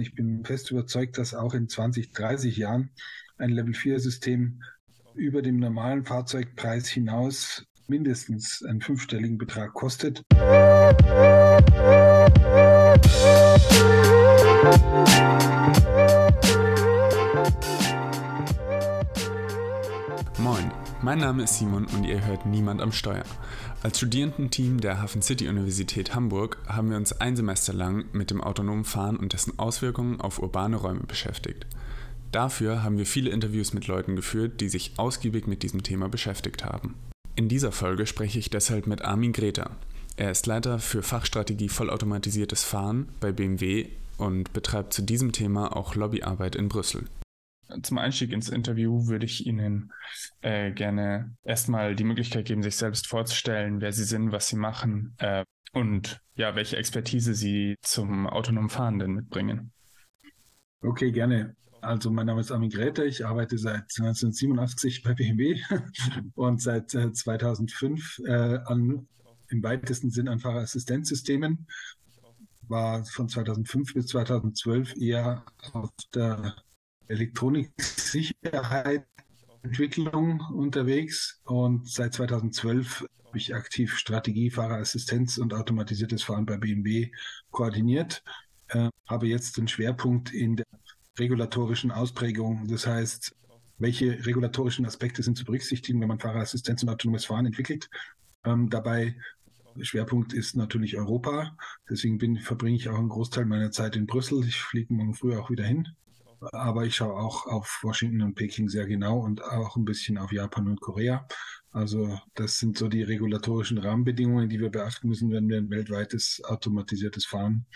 Ich bin fest überzeugt, dass auch in 20, 30 Jahren ein Level-4-System über dem normalen Fahrzeugpreis hinaus mindestens einen fünfstelligen Betrag kostet. Moin, mein Name ist Simon und ihr hört Niemand am Steuer. Als Studierendenteam der Hafen City Universität Hamburg haben wir uns ein Semester lang mit dem autonomen Fahren und dessen Auswirkungen auf urbane Räume beschäftigt. Dafür haben wir viele Interviews mit Leuten geführt, die sich ausgiebig mit diesem Thema beschäftigt haben. In dieser Folge spreche ich deshalb mit Armin Greta. Er ist Leiter für Fachstrategie vollautomatisiertes Fahren bei BMW und betreibt zu diesem Thema auch Lobbyarbeit in Brüssel. Zum Einstieg ins Interview würde ich Ihnen äh, gerne erstmal die Möglichkeit geben, sich selbst vorzustellen, wer Sie sind, was Sie machen äh, und ja, welche Expertise Sie zum autonomen Fahren denn mitbringen. Okay, gerne. Also mein Name ist Armin Gräter, ich arbeite seit 1987 bei BMW und seit äh, 2005 äh, an, im weitesten Sinn an Fahrerassistenzsystemen. War von 2005 bis 2012 eher auf der Elektroniksicherheit Entwicklung unterwegs und seit 2012 habe ich aktiv Strategie, Fahrerassistenz und automatisiertes Fahren bei BMW koordiniert. Äh, habe jetzt den Schwerpunkt in der regulatorischen Ausprägung. Das heißt, welche regulatorischen Aspekte sind zu berücksichtigen, wenn man Fahrerassistenz und autonomes Fahren entwickelt. Ähm, dabei Schwerpunkt ist natürlich Europa. Deswegen bin, verbringe ich auch einen Großteil meiner Zeit in Brüssel. Ich fliege morgen früh auch wieder hin. Aber ich schaue auch auf Washington und Peking sehr genau und auch ein bisschen auf Japan und Korea. Also das sind so die regulatorischen Rahmenbedingungen, die wir beachten müssen, wenn wir ein weltweites automatisiertes Fahren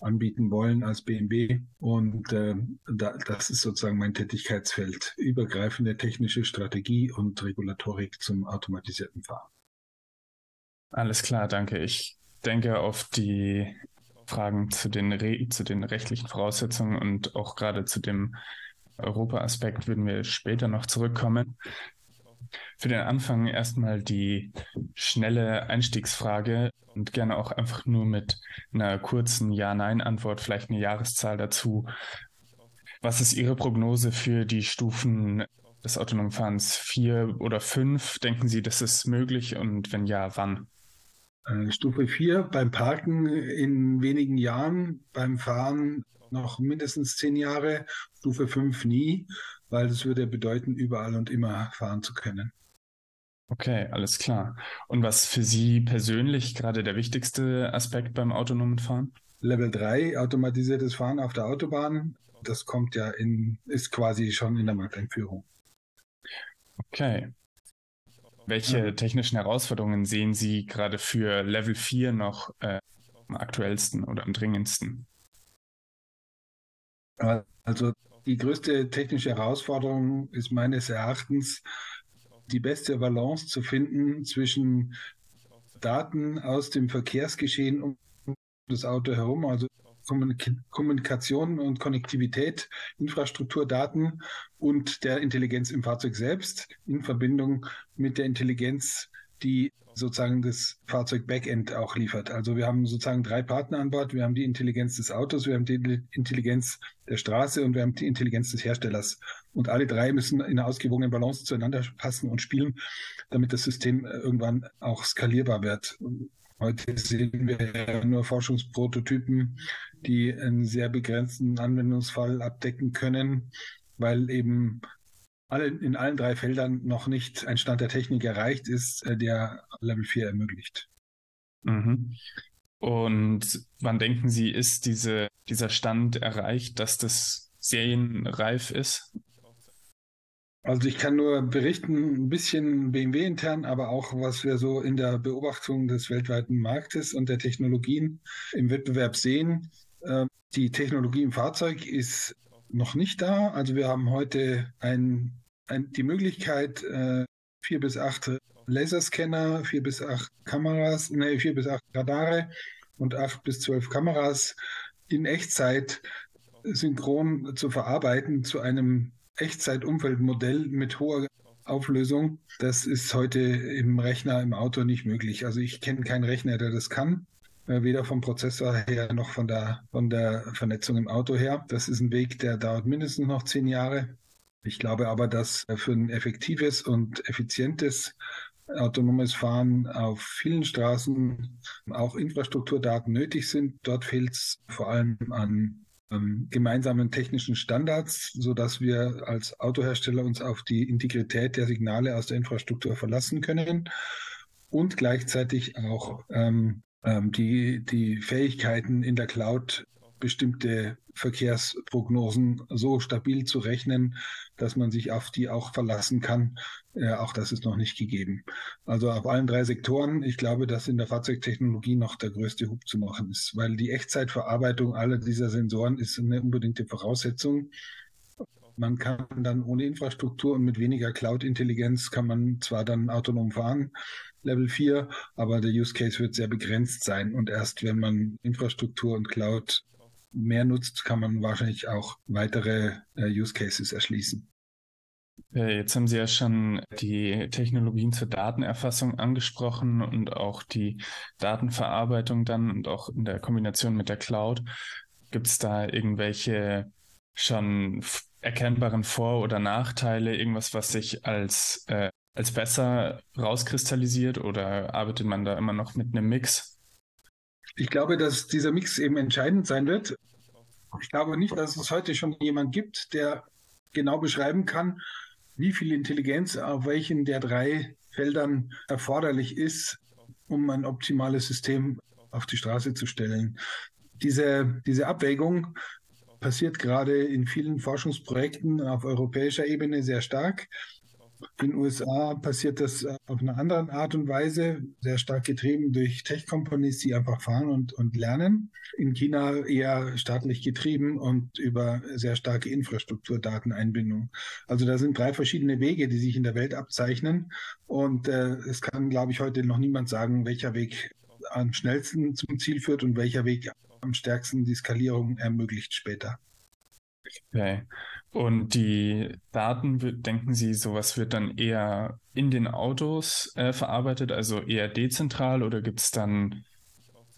anbieten wollen als BMW. Und äh, da, das ist sozusagen mein Tätigkeitsfeld. Übergreifende technische Strategie und Regulatorik zum automatisierten Fahren. Alles klar, danke. Ich denke auf die Fragen zu den, Re zu den rechtlichen Voraussetzungen und auch gerade zu dem Europa-Aspekt würden wir später noch zurückkommen. Für den Anfang erstmal die schnelle Einstiegsfrage und gerne auch einfach nur mit einer kurzen Ja-Nein-Antwort, vielleicht eine Jahreszahl dazu. Was ist Ihre Prognose für die Stufen des autonomen Fahrens? Vier oder fünf? Denken Sie, das ist möglich und wenn ja, wann? Äh, Stufe 4 beim Parken in wenigen Jahren, beim Fahren noch mindestens zehn Jahre, Stufe 5 nie, weil das würde bedeuten, überall und immer fahren zu können. Okay, alles klar. Und was für Sie persönlich gerade der wichtigste Aspekt beim autonomen Fahren? Level 3, automatisiertes Fahren auf der Autobahn. Das kommt ja in, ist quasi schon in der Markteinführung. Okay. Welche technischen Herausforderungen sehen Sie gerade für Level 4 noch äh, am aktuellsten oder am dringendsten? Also die größte technische Herausforderung ist meines Erachtens, die beste Balance zu finden zwischen Daten aus dem Verkehrsgeschehen um das Auto herum, also Kommunikation und Konnektivität, Infrastrukturdaten und der Intelligenz im Fahrzeug selbst in Verbindung mit der Intelligenz, die sozusagen das Fahrzeug-Backend auch liefert. Also wir haben sozusagen drei Partner an Bord. Wir haben die Intelligenz des Autos, wir haben die Intelligenz der Straße und wir haben die Intelligenz des Herstellers. Und alle drei müssen in einer ausgewogenen Balance zueinander passen und spielen, damit das System irgendwann auch skalierbar wird. Heute sehen wir nur Forschungsprototypen, die einen sehr begrenzten Anwendungsfall abdecken können, weil eben alle, in allen drei Feldern noch nicht ein Stand der Technik erreicht ist, äh, der Level 4 ermöglicht. Mhm. Und wann denken Sie, ist diese, dieser Stand erreicht, dass das serienreif ist? Also ich kann nur berichten, ein bisschen BMW intern, aber auch was wir so in der Beobachtung des weltweiten Marktes und der Technologien im Wettbewerb sehen. Ähm, die Technologie im Fahrzeug ist noch nicht da. Also wir haben heute ein, ein, die Möglichkeit, äh, vier bis acht Laserscanner, vier bis acht Kameras, nee, vier bis acht Radare und acht bis zwölf Kameras in Echtzeit synchron zu verarbeiten zu einem Echtzeitumfeldmodell mit hoher Auflösung. Das ist heute im Rechner, im Auto nicht möglich. Also ich kenne keinen Rechner, der das kann. äh, weder vom Prozessor her noch von der, von der Vernetzung im Auto her. Das ist ein Weg, der dauert mindestens noch zehn Jahre. Ich glaube aber, dass für ein effektives und effizientes autonomes Fahren auf vielen Straßen auch Infrastrukturdaten nötig sind. Dort fehlt es vor allem an ähm, gemeinsamen technischen Standards, so dass wir als Autohersteller uns auf die Integrität der Signale aus der Infrastruktur verlassen können und gleichzeitig auch ähm, ähm, die, die Fähigkeiten in der Cloud bestimmte Verkehrsprognosen so stabil zu rechnen, dass man sich auf die auch verlassen kann. Äh, auch das ist noch nicht gegeben. Also auf allen drei Sektoren, ich glaube, dass in der Fahrzeugtechnologie noch der größte Hub zu machen ist, weil die Echtzeitverarbeitung aller dieser Sensoren ist eine unbedingte Voraussetzung. Man kann dann ohne Infrastruktur und mit weniger Cloud-Intelligenz kann man zwar dann autonom fahren, Level 4, aber der Use Case wird sehr begrenzt sein. Und erst wenn man Infrastruktur und Cloud mehr nutzt, kann man wahrscheinlich auch weitere äh, Use Cases erschließen. Jetzt haben Sie ja schon die Technologien zur Datenerfassung angesprochen und auch die Datenverarbeitung dann und auch in der Kombination mit der Cloud. Gibt es da irgendwelche schon erkennbaren Vor- oder Nachteile, irgendwas, was sich als, äh, als besser rauskristallisiert oder arbeitet man da immer noch mit einem Mix? Ich glaube, dass dieser Mix eben entscheidend sein wird. Ich glaube nicht, dass es heute schon jemand gibt, der genau beschreiben kann, wie viel Intelligenz auf welchen der drei Feldern erforderlich ist, um ein optimales System auf die Straße zu stellen. Diese, diese Abwägung passiert gerade in vielen Forschungsprojekten auf europäischer Ebene sehr stark. In den USA passiert das äh, auf eine andere Art und Weise, sehr stark getrieben durch Tech-Companies, die einfach fahren und, und lernen. In China eher staatlich getrieben und über sehr starke Infrastrukturdateneinbindung. Also da sind drei verschiedene Wege, die sich in der Welt abzeichnen. Und äh, es kann, glaube ich, heute noch niemand sagen, welcher Weg am schnellsten zum Ziel führt und welcher Weg am stärksten die Skalierung ermöglicht später. Okay. Und die Daten, denken Sie, sowas wird dann eher in den Autos äh, verarbeitet, also eher dezentral oder gibt es dann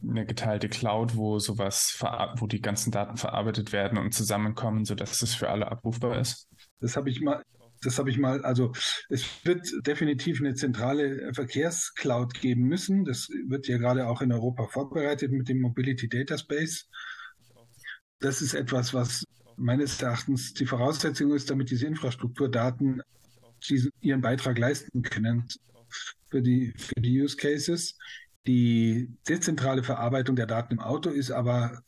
eine geteilte Cloud, wo sowas, wo die ganzen Daten verarbeitet werden und zusammenkommen, sodass es für alle abrufbar ist? Das habe ich mal, das habe ich mal, also es wird definitiv eine zentrale Verkehrscloud geben müssen. Das wird ja gerade auch in Europa vorbereitet mit dem Mobility Data Space. Das ist etwas, was meines Erachtens die Voraussetzung ist, damit diese Infrastrukturdaten diesen, ihren Beitrag leisten können für die, für die Use Cases. Die dezentrale Verarbeitung der Daten im Auto ist aber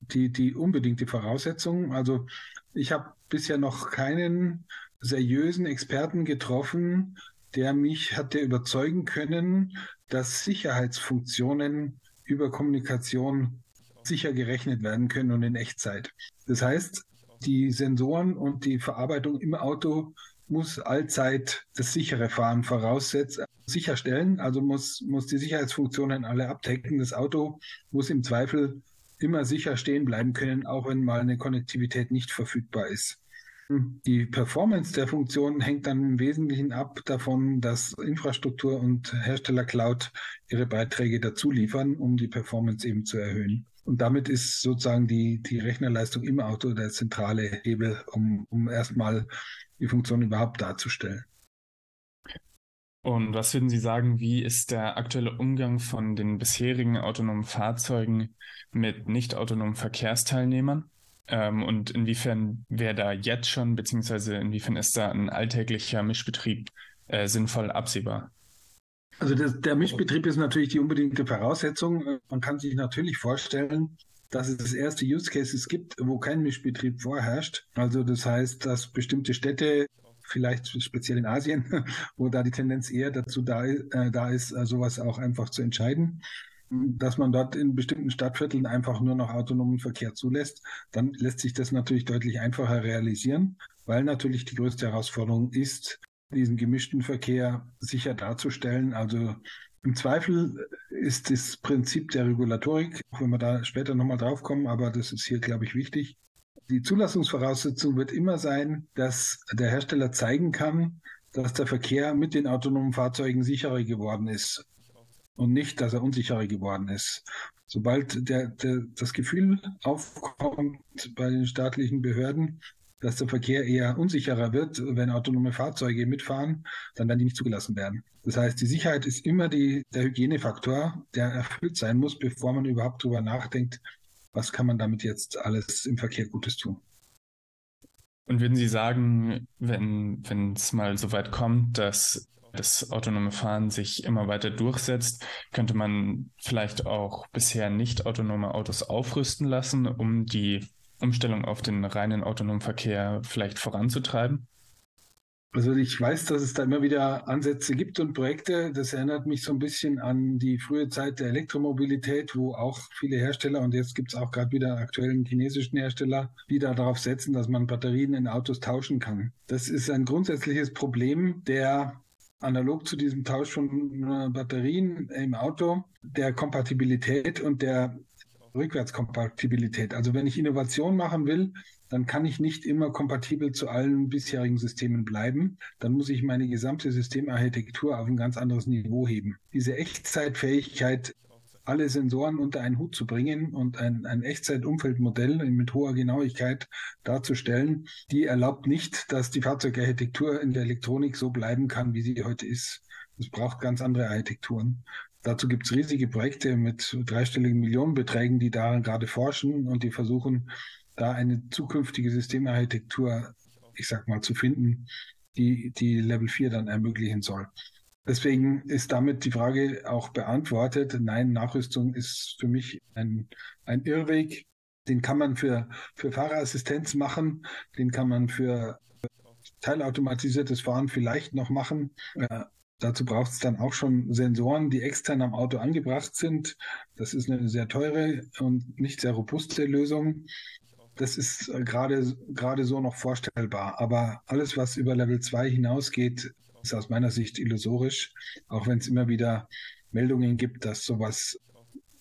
die, die unbedingte Voraussetzung. Also ich habe bisher noch keinen seriösen Experten getroffen, der mich hatte überzeugen können, dass Sicherheitsfunktionen über Kommunikation sicher gerechnet werden können und in Echtzeit. Das heißt, die Sensoren und die Verarbeitung im Auto muss allzeit das sichere Fahren voraussetzen, sicherstellen. Also muss, muss die Sicherheitsfunktionen alle abdecken. Das Auto muss im Zweifel immer sicher stehen bleiben können, auch wenn mal eine Konnektivität nicht verfügbar ist. Die Performance der Funktion hängt dann im Wesentlichen ab davon, dass Infrastruktur und Hersteller Cloud ihre Beiträge dazu liefern, um die Performance eben zu erhöhen. Und damit ist sozusagen die, die Rechnerleistung im Auto der zentrale Hebel, um, um erstmal die Funktion überhaupt darzustellen. Und was würden Sie sagen, wie ist der aktuelle Umgang von den bisherigen autonomen Fahrzeugen mit nicht autonomen Verkehrsteilnehmern? Ähm, und inwiefern wäre da jetzt schon, beziehungsweise inwiefern ist da ein alltäglicher Mischbetrieb äh, sinnvoll absehbar? Also das, der Mischbetrieb ist natürlich die unbedingte Voraussetzung. Man kann sich natürlich vorstellen, dass es erste Use Cases gibt, wo kein Mischbetrieb vorherrscht. Also das heißt, dass bestimmte Städte, vielleicht speziell in Asien, wo da die Tendenz eher dazu da, äh, da ist, äh, sowas auch einfach zu entscheiden, dass man dort in bestimmten Stadtvierteln einfach nur noch autonomen Verkehr zulässt, dann lässt sich das natürlich deutlich einfacher realisieren, weil natürlich die größte Herausforderung ist, diesen gemischten Verkehr sicher darzustellen. Also im Zweifel ist das Prinzip der Regulatorik, auch wenn wir da später nochmal drauf kommen, aber das ist hier, glaube ich, wichtig. Die Zulassungsvoraussetzung wird immer sein, dass der Hersteller zeigen kann, dass der Verkehr mit den autonomen Fahrzeugen sicherer geworden ist und nicht, dass er unsicherer geworden ist. Sobald der, der, das Gefühl aufkommt bei den staatlichen Behörden, dass der Verkehr eher unsicherer wird, wenn autonome Fahrzeuge mitfahren, dann werden die nicht zugelassen werden. Das heißt, die Sicherheit ist immer die, der Hygienefaktor, der erfüllt sein muss, bevor man überhaupt darüber nachdenkt, was kann man damit jetzt alles im Verkehr Gutes tun. Und würden Sie sagen, wenn wenn es mal so weit kommt, dass das autonome Fahren sich immer weiter durchsetzt, könnte man vielleicht auch bisher nicht autonome Autos aufrüsten lassen, um die Umstellung auf den reinen autonomen Verkehr vielleicht voranzutreiben? Also ich weiß, dass es da immer wieder Ansätze gibt und Projekte. Das erinnert mich so ein bisschen an die frühe Zeit der Elektromobilität, wo auch viele Hersteller und jetzt gibt es auch gerade wieder aktuellen chinesischen Hersteller, die da darauf setzen, dass man Batterien in Autos tauschen kann. Das ist ein grundsätzliches Problem der analog zu diesem Tausch von Batterien im Auto, der Kompatibilität und der Rückwärtskompatibilität. Also wenn ich Innovation machen will, dann kann ich nicht immer kompatibel zu allen bisherigen Systemen bleiben. Dann muss ich meine gesamte Systemarchitektur auf ein ganz anderes Niveau heben. Diese Echtzeitfähigkeit, alle Sensoren unter einen Hut zu bringen und ein, ein Echtzeitumfeldmodell mit hoher Genauigkeit darzustellen, die erlaubt nicht, dass die Fahrzeugarchitektur in der Elektronik so bleiben kann, wie sie heute ist. Es braucht ganz andere Architekturen. Dazu gibt es riesige Projekte mit dreistelligen Millionenbeträgen, die daran gerade forschen und die versuchen, da eine zukünftige Systemarchitektur, ich sag mal, zu finden, die die Level 4 dann ermöglichen soll. Deswegen ist damit die Frage auch beantwortet. Nein, Nachrüstung ist für mich ein, ein Irrweg. Den kann man für, für Fahrerassistenz machen, den kann man für teilautomatisiertes Fahren vielleicht noch machen. Dazu braucht es dann auch schon Sensoren, die extern am Auto angebracht sind. Das ist eine sehr teure und nicht sehr robuste Lösung. Das ist äh, gerade gerade so noch vorstellbar. Aber alles, was über Level 2 hinausgeht, ist aus meiner Sicht illusorisch, auch wenn es immer wieder Meldungen gibt, dass sowas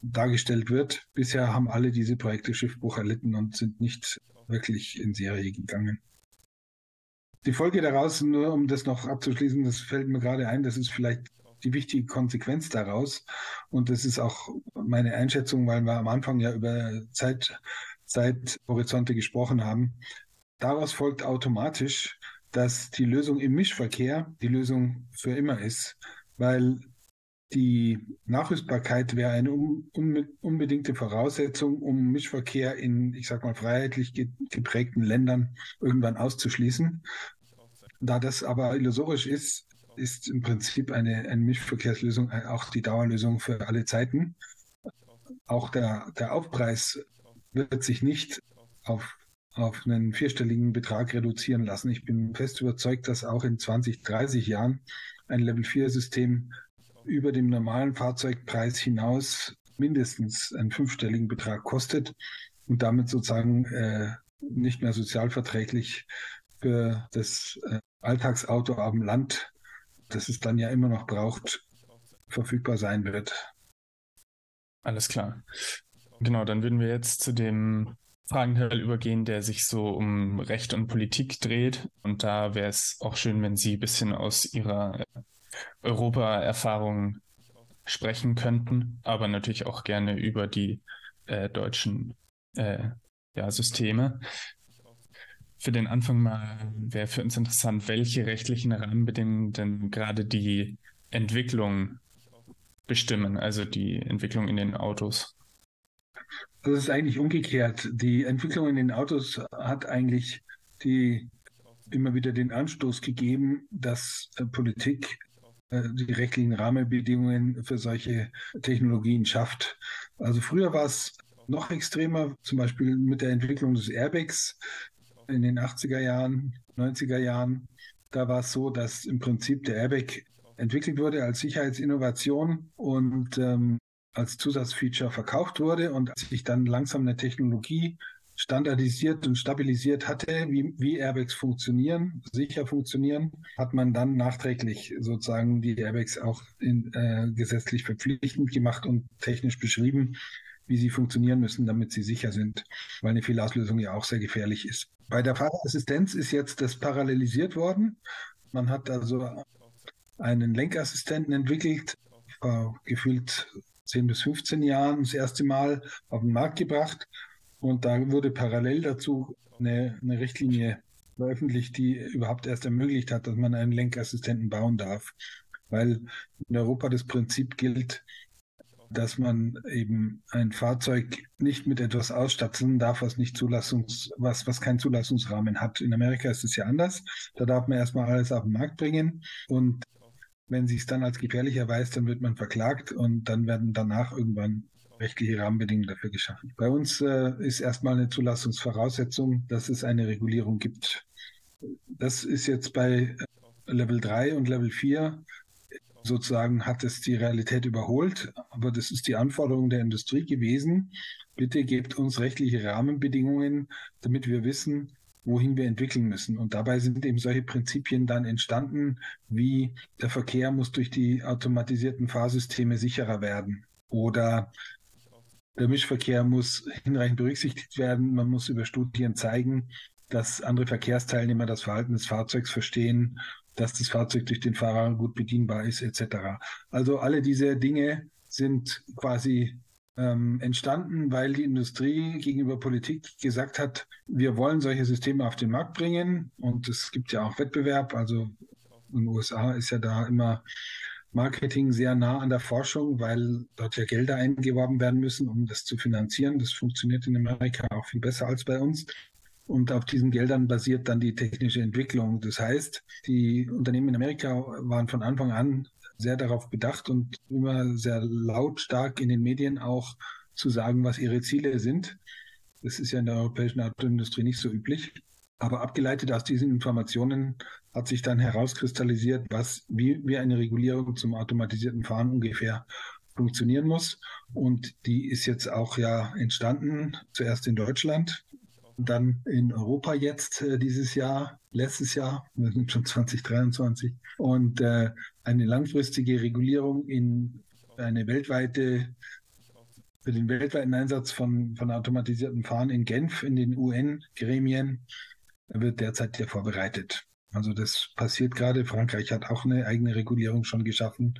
dargestellt wird. Bisher haben alle diese Projekte Schiffbruch erlitten und sind nicht wirklich in Serie gegangen. Die Folge daraus, nur um das noch abzuschließen, das fällt mir gerade ein, das ist vielleicht die wichtige Konsequenz daraus. Und das ist auch meine Einschätzung, weil wir am Anfang ja über Zeit, Zeithorizonte gesprochen haben. Daraus folgt automatisch, dass die Lösung im Mischverkehr die Lösung für immer ist, weil die Nachrüstbarkeit wäre eine unbedingte Voraussetzung, um Mischverkehr in, ich sag mal, freiheitlich geprägten Ländern irgendwann auszuschließen. Da das aber illusorisch ist, ist im Prinzip eine, eine Mischverkehrslösung auch die Dauerlösung für alle Zeiten. Auch der, der Aufpreis wird sich nicht auf, auf einen vierstelligen Betrag reduzieren lassen. Ich bin fest überzeugt, dass auch in 20, 30 Jahren ein Level 4 System über dem normalen Fahrzeugpreis hinaus mindestens einen fünfstelligen Betrag kostet und damit sozusagen äh, nicht mehr sozialverträglich für das äh, Alltagsauto auf dem Land, das es dann ja immer noch braucht, verfügbar sein wird. Alles klar. Genau, dann würden wir jetzt zu dem Fragenteil übergehen, der sich so um Recht und Politik dreht. Und da wäre es auch schön, wenn Sie ein bisschen aus Ihrer Europa-Erfahrungen sprechen könnten, aber natürlich auch gerne über die äh, deutschen äh, ja, Systeme. Für den Anfang mal wäre für uns interessant, welche rechtlichen Rahmenbedingungen denn gerade die Entwicklung bestimmen, also die Entwicklung in den Autos. Das ist eigentlich umgekehrt. Die Entwicklung in den Autos hat eigentlich die immer wieder den Anstoß gegeben, dass äh, Politik die rechtlichen Rahmenbedingungen für solche Technologien schafft. Also früher war es noch extremer, zum Beispiel mit der Entwicklung des Airbags in den 80er Jahren, 90er Jahren. Da war es so, dass im Prinzip der Airbag entwickelt wurde als Sicherheitsinnovation und ähm, als Zusatzfeature verkauft wurde und sich dann langsam eine Technologie standardisiert und stabilisiert hatte, wie, wie Airbags funktionieren, sicher funktionieren, hat man dann nachträglich sozusagen die Airbags auch in, äh, gesetzlich verpflichtend gemacht und technisch beschrieben, wie sie funktionieren müssen, damit sie sicher sind, weil eine Fehlauslösung ja auch sehr gefährlich ist. Bei der Fahrerassistenz ist jetzt das parallelisiert worden. Man hat also einen Lenkassistenten entwickelt, vor gefühlt 10 bis 15 Jahren das erste Mal auf den Markt gebracht. Und da wurde parallel dazu eine, eine Richtlinie veröffentlicht, die überhaupt erst ermöglicht hat, dass man einen Lenkassistenten bauen darf. Weil in Europa das Prinzip gilt, dass man eben ein Fahrzeug nicht mit etwas ausstatten darf, was nicht Zulassungs, was, was keinen Zulassungsrahmen hat. In Amerika ist es ja anders. Da darf man erstmal alles auf den Markt bringen und wenn sich es dann als gefährlich erweist, dann wird man verklagt und dann werden danach irgendwann rechtliche Rahmenbedingungen dafür geschaffen. Bei uns äh, ist erstmal eine Zulassungsvoraussetzung, dass es eine Regulierung gibt. Das ist jetzt bei Level 3 und Level 4 sozusagen hat es die Realität überholt, aber das ist die Anforderung der Industrie gewesen. Bitte gebt uns rechtliche Rahmenbedingungen, damit wir wissen, wohin wir entwickeln müssen. Und dabei sind eben solche Prinzipien dann entstanden, wie der Verkehr muss durch die automatisierten Fahrsysteme sicherer werden oder der Mischverkehr muss hinreichend berücksichtigt werden. Man muss über Studien zeigen, dass andere Verkehrsteilnehmer das Verhalten des Fahrzeugs verstehen dass das Fahrzeug durch den Fahrer gut bedienbar ist, etc. Also alle diese Dinge sind quasi ähm, entstanden, weil die Industrie gegenüber Politik gesagt hat, wir wollen solche Systeme auf den Markt bringen und es gibt ja auch Wettbewerb. Also in den USA ist ja da immer Marketing sehr nah an der Forschung, weil dort ja Gelder eingeworben werden müssen, um das zu finanzieren. Das funktioniert in Amerika auch viel besser als bei uns. Und auf diesen Geldern basiert dann die technische Entwicklung. Das heißt, die Unternehmen in Amerika waren von Anfang an sehr darauf bedacht und immer sehr lautstark in den Medien auch zu sagen, was ihre Ziele sind. Das ist ja in der europäischen Autoindustrie nicht so üblich. Aber abgeleitet aus diesen Informationen hat sich dann herauskristallisiert, was, wie, wie eine Regulierung zum automatisierten Fahren ungefähr funktionieren muss. Und die ist jetzt auch ja entstanden, zuerst in Deutschland dann in Europa jetzt äh, dieses Jahr, letztes Jahr, wir sind schon 2023, und äh, eine langfristige Regulierung in eine weltweite, für den weltweiten Einsatz von, von automatisierten Fahren in Genf, in den UN-Gremien, wird derzeit ja vorbereitet. Also das passiert gerade. Frankreich hat auch eine eigene Regulierung schon geschaffen.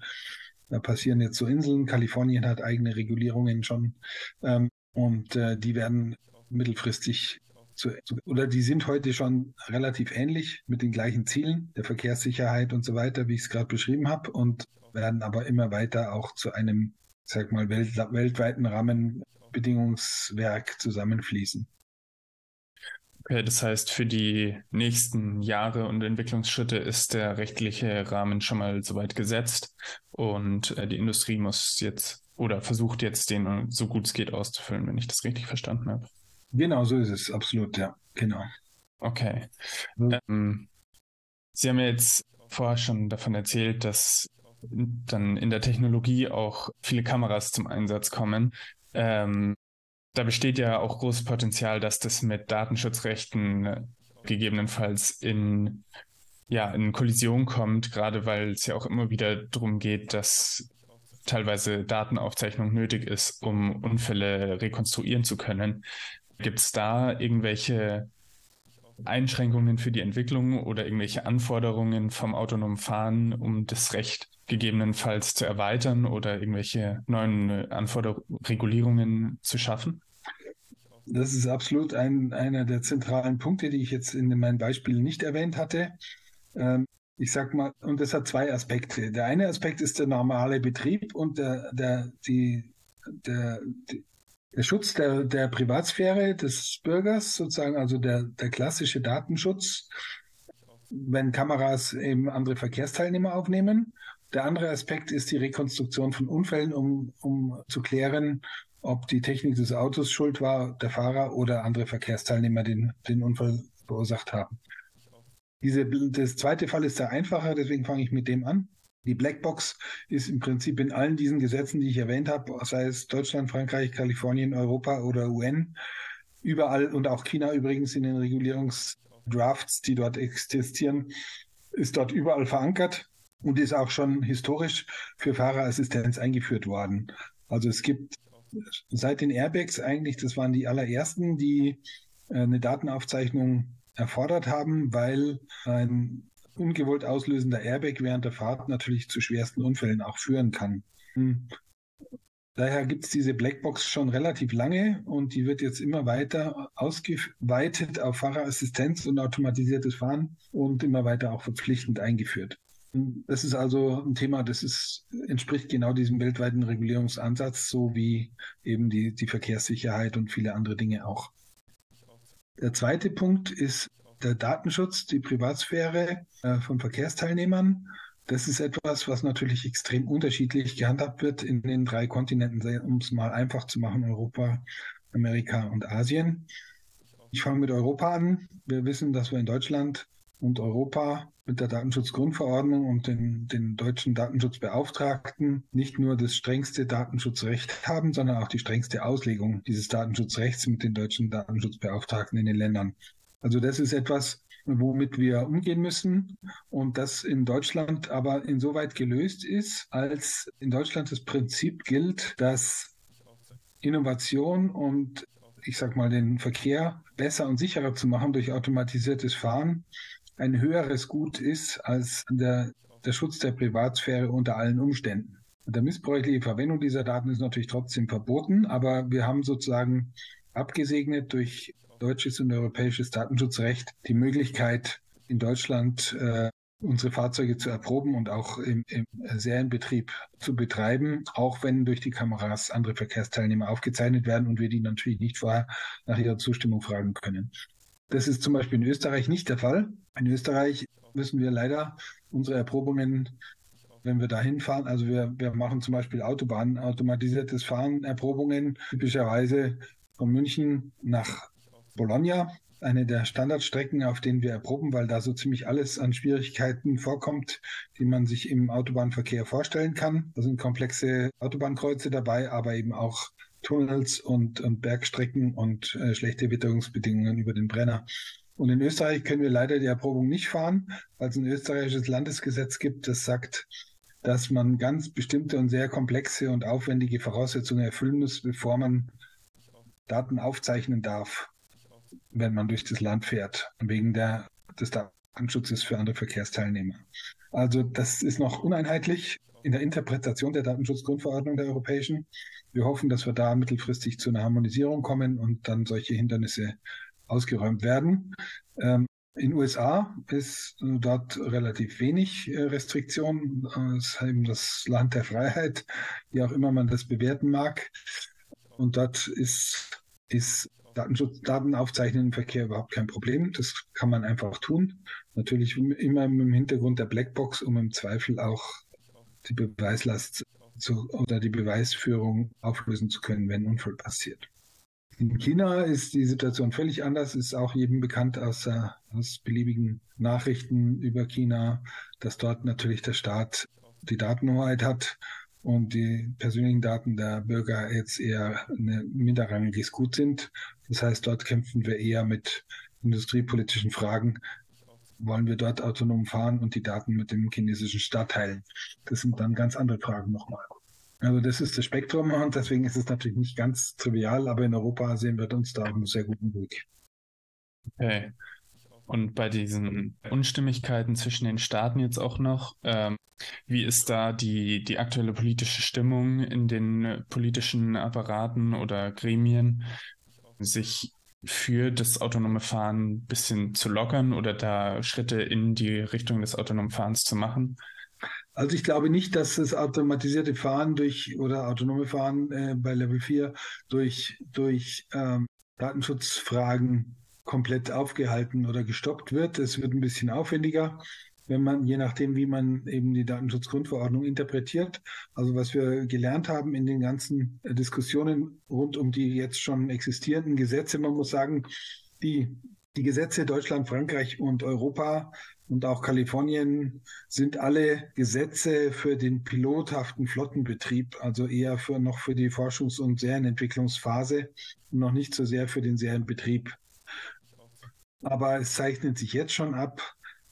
Da passieren jetzt so Inseln. Kalifornien hat eigene Regulierungen schon. Ähm, und äh, die werden mittelfristig zu, oder die sind heute schon relativ ähnlich mit den gleichen Zielen der Verkehrssicherheit und so weiter, wie ich es gerade beschrieben habe, und werden aber immer weiter auch zu einem, sag mal, welt, weltweiten Rahmenbedingungswerk zusammenfließen. Okay, das heißt, für die nächsten Jahre und Entwicklungsschritte ist der rechtliche Rahmen schon mal soweit gesetzt und äh, die Industrie muss jetzt oder versucht jetzt den so gut es geht auszufüllen, wenn ich das richtig verstanden habe. Genau, so ist es, absolut, ja, genau. Okay. Mhm. Ähm, Sie haben ja jetzt vorher schon davon erzählt, dass dann in der Technologie auch viele Kameras zum Einsatz kommen. Ähm, da besteht ja auch großes Potenzial, dass das mit Datenschutzrechten gegebenenfalls in, ja, in Kollision kommt, gerade weil es ja auch immer wieder darum geht, dass teilweise Datenaufzeichnung nötig ist, um Unfälle rekonstruieren zu können. Gibt es da irgendwelche Einschränkungen für die Entwicklung oder irgendwelche Anforderungen vom autonomen Fahren, um das Recht gegebenenfalls zu erweitern oder irgendwelche neuen Anforderungen, Regulierungen zu schaffen? Das ist absolut ein, einer der zentralen Punkte, die ich jetzt in meinen Beispielen nicht erwähnt hatte. Ähm, ich sag mal, und das hat zwei Aspekte. Der eine Aspekt ist der normale Betrieb und der, der, die, der, die, der Schutz der, der Privatsphäre des Bürgers, sozusagen, also der, der klassische Datenschutz, wenn Kameras eben andere Verkehrsteilnehmer aufnehmen. Der andere Aspekt ist die Rekonstruktion von Unfällen, um, um zu klären, ob die Technik des Autos schuld war, der Fahrer oder andere Verkehrsteilnehmer den, den Unfall verursacht haben. Diese, das zweite Fall ist sehr einfacher, deswegen fange ich mit dem an. Die Blackbox ist im Prinzip in allen diesen Gesetzen, die ich erwähnt habe, sei es Deutschland, Frankreich, Kalifornien, Europa oder UN, überall und auch China übrigens in den Regulierungsdrafts, die dort existieren, ist dort überall verankert und ist auch schon historisch für Fahrerassistenz eingeführt worden. Also es gibt seit den Airbags eigentlich, das waren die allerersten, die äh, eine Datenaufzeichnung erfordert haben, weil ein ungewollt auslösender Airbag während der Fahrt natürlich zu schwersten Unfällen auch führen kann. Hm. Daher gibt es diese Blackbox schon relativ lange und die wird jetzt immer weiter ausgeweitet auf Fahrerassistenz und automatisiertes Fahren und immer weiter auch verpflichtend eingeführt. Das ist also ein Thema, das ist, entspricht genau diesem weltweiten Regulierungsansatz, so wie eben die, die Verkehrssicherheit und viele andere Dinge auch. Der zweite Punkt ist der Datenschutz, die Privatsphäre äh, von Verkehrsteilnehmern. Das ist etwas, was natürlich extrem unterschiedlich gehandhabt wird in den drei Kontinenten, um es mal einfach zu machen, Europa, Amerika und Asien. Ich fange mit Europa an. Wir wissen, dass wir in Deutschland und Europa mit der Datenschutzgrundverordnung und den, den deutschen Datenschutzbeauftragten nicht nur das strengste Datenschutzrecht haben, sondern auch die strengste Auslegung dieses Datenschutzrechts mit den deutschen Datenschutzbeauftragten in den Ländern. Also das ist etwas, womit wir umgehen müssen und das in Deutschland aber insoweit gelöst ist, als in Deutschland das Prinzip gilt, dass Innovation und ich sag mal den Verkehr besser und sicherer zu machen durch automatisiertes Fahren ein höheres Gut ist als der, der Schutz der Privatsphäre unter allen Umständen. Der missbräuchliche Verwendung dieser Daten ist natürlich trotzdem verboten, aber wir haben sozusagen abgesegnet durch deutsches und europäisches Datenschutzrecht die Möglichkeit, in Deutschland äh, unsere Fahrzeuge zu erproben und auch im, im Serienbetrieb zu betreiben, auch wenn durch die Kameras andere Verkehrsteilnehmer aufgezeichnet werden und wir die natürlich nicht vorher nach ihrer Zustimmung fragen können. Das ist zum Beispiel in Österreich nicht der Fall. In Österreich müssen wir leider unsere Erprobungen, wenn wir dahin fahren, also wir, wir machen zum Beispiel Autobahnen, automatisiertes Fahren, Erprobungen, typischerweise von München nach Bologna, eine der Standardstrecken, auf denen wir erproben, weil da so ziemlich alles an Schwierigkeiten vorkommt, die man sich im Autobahnverkehr vorstellen kann. Da sind komplexe Autobahnkreuze dabei, aber eben auch Tunnels und, und Bergstrecken und äh, schlechte Witterungsbedingungen über den Brenner. Und in Österreich können wir leider die Erprobung nicht fahren, weil es ein österreichisches Landesgesetz gibt, das sagt, dass man ganz bestimmte und sehr komplexe und aufwendige Voraussetzungen erfüllen muss, bevor man Daten aufzeichnen darf wenn man durch das Land fährt, wegen der, des Datenschutzes für andere Verkehrsteilnehmer. Also das ist noch uneinheitlich in der Interpretation der Datenschutzgrundverordnung der europäischen. Wir hoffen, dass wir da mittelfristig zu einer Harmonisierung kommen und dann solche Hindernisse ausgeräumt werden. Ähm, in den USA ist äh, dort relativ wenig äh, Restriktion. Es ist eben das Land der Freiheit, wie auch immer man das bewerten mag. Und dort ist, ist Datenschutz, Daten im Verkehr überhaupt kein Problem. Das kann man einfach tun. Natürlich immer im Hintergrund der Blackbox, um im Zweifel auch die Beweislast zu, oder die Beweisführung auflösen zu können, wenn ein Unfall passiert. In China ist die Situation völlig anders, ist auch jedem bekannt aus, aus beliebigen Nachrichten über China, dass dort natürlich der Staat die Datenhoheit hat und die persönlichen Daten der Bürger jetzt eher ein minderrangiges Gut sind. Das heißt, dort kämpfen wir eher mit industriepolitischen Fragen. Wollen wir dort autonom fahren und die Daten mit dem chinesischen Staat teilen? Das sind dann ganz andere Fragen nochmal. Also das ist das Spektrum und deswegen ist es natürlich nicht ganz trivial, aber in Europa sehen wir uns da auf einem sehr guten Weg. Okay. Und bei diesen Unstimmigkeiten zwischen den Staaten jetzt auch noch, ähm, wie ist da die, die aktuelle politische Stimmung in den politischen Apparaten oder Gremien, sich für das autonome Fahren ein bisschen zu lockern oder da Schritte in die Richtung des autonomen Fahrens zu machen? Also ich glaube nicht, dass das automatisierte Fahren durch oder autonome Fahren äh, bei Level 4 durch, durch ähm, Datenschutzfragen komplett aufgehalten oder gestoppt wird. Es wird ein bisschen aufwendiger wenn man, je nachdem, wie man eben die Datenschutzgrundverordnung interpretiert. Also was wir gelernt haben in den ganzen Diskussionen rund um die jetzt schon existierenden Gesetze, man muss sagen, die, die Gesetze Deutschland, Frankreich und Europa und auch Kalifornien sind alle Gesetze für den pilothaften Flottenbetrieb, also eher für noch für die Forschungs- und Serienentwicklungsphase und noch nicht so sehr für den Serienbetrieb. Aber es zeichnet sich jetzt schon ab,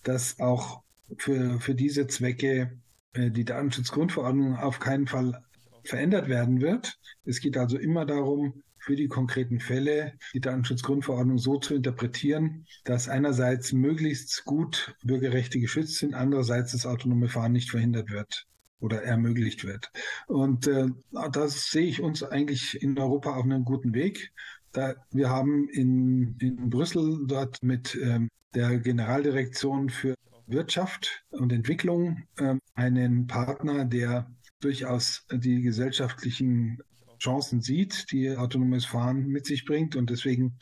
dass auch für, für diese Zwecke äh, die Datenschutzgrundverordnung auf keinen Fall verändert werden wird. Es geht also immer darum, für die konkreten Fälle die Datenschutzgrundverordnung so zu interpretieren, dass einerseits möglichst gut Bürgerrechte geschützt sind, andererseits das autonome Fahren nicht verhindert wird. oder ermöglicht wird. Und äh, da sehe ich uns eigentlich in Europa auf einem guten Weg. Da, wir haben in, in Brüssel dort mit ähm, der Generaldirektion für Wirtschaft und Entwicklung äh, einen Partner, der durchaus die gesellschaftlichen Chancen sieht, die autonomes Fahren mit sich bringt und deswegen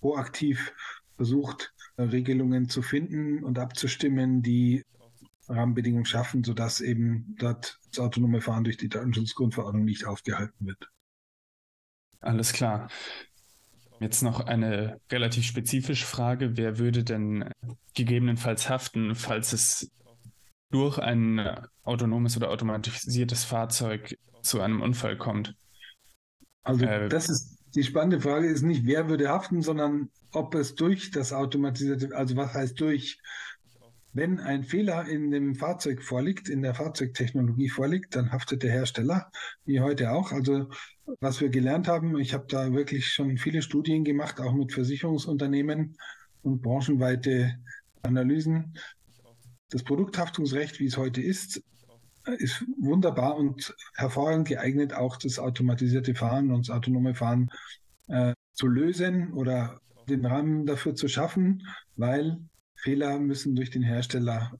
proaktiv versucht, Regelungen zu finden und abzustimmen, die Rahmenbedingungen schaffen, sodass eben dort das autonome Fahren durch die Datenschutzgrundverordnung nicht aufgehalten wird. Alles klar. Jetzt noch eine relativ spezifische Frage. Wer würde denn gegebenenfalls haften, falls es durch ein autonomes oder automatisiertes Fahrzeug zu einem Unfall kommt? Also äh, das ist die spannende Frage ist nicht, wer würde haften, sondern ob es durch das automatisierte, also was heißt durch, wenn ein Fehler in dem Fahrzeug vorliegt, in der Fahrzeugtechnologie vorliegt, dann haftet der Hersteller, wie heute auch. Also was wir gelernt haben, ich habe da wirklich schon viele Studien gemacht, auch mit Versicherungsunternehmen und branchenweite Analysen. Das Produkthaftungsrecht, wie es heute ist, ist wunderbar und hervorragend geeignet, auch das automatisierte Fahren und das autonome Fahren äh, zu lösen oder den Rahmen dafür zu schaffen, weil Fehler müssen durch den Hersteller,